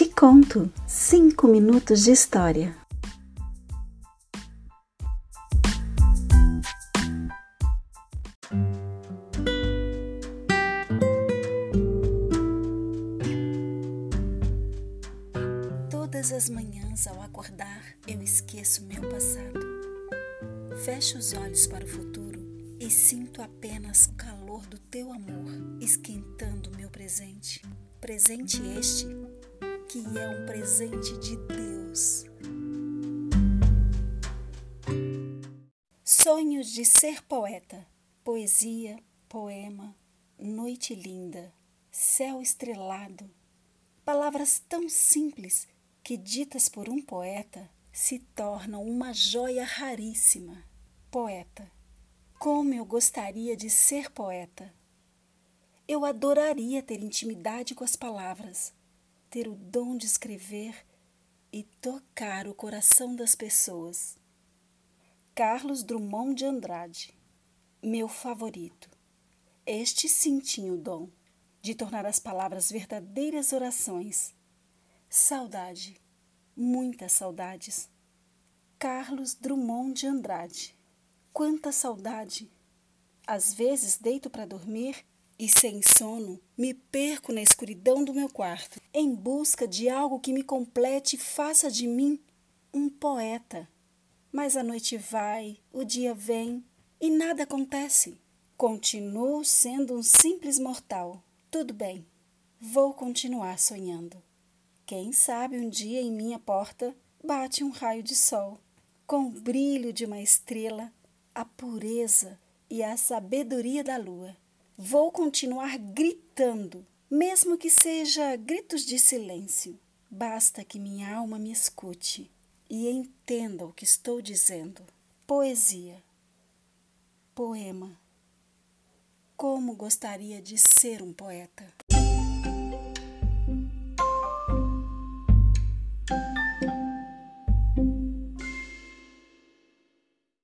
Te conto cinco minutos de história. Todas as manhãs ao acordar eu esqueço meu passado. Fecho os olhos para o futuro e sinto apenas o calor do teu amor esquentando meu presente. Presente este que é um presente de Deus. Sonhos de ser poeta, poesia, poema, noite linda, céu estrelado, palavras tão simples que, ditas por um poeta, se tornam uma joia raríssima. Poeta, como eu gostaria de ser poeta! Eu adoraria ter intimidade com as palavras ter o dom de escrever e tocar o coração das pessoas. Carlos Drummond de Andrade, meu favorito. Este sim tinha o dom de tornar as palavras verdadeiras orações. Saudade, muitas saudades. Carlos Drummond de Andrade. Quanta saudade! Às vezes deito para dormir e sem sono, me perco na escuridão do meu quarto, em busca de algo que me complete e faça de mim um poeta. Mas a noite vai, o dia vem e nada acontece. Continuo sendo um simples mortal. Tudo bem, vou continuar sonhando. Quem sabe um dia em minha porta bate um raio de sol, com o brilho de uma estrela, a pureza e a sabedoria da lua. Vou continuar gritando, mesmo que seja gritos de silêncio. Basta que minha alma me escute e entenda o que estou dizendo. Poesia, poema. Como gostaria de ser um poeta.